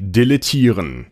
Deletieren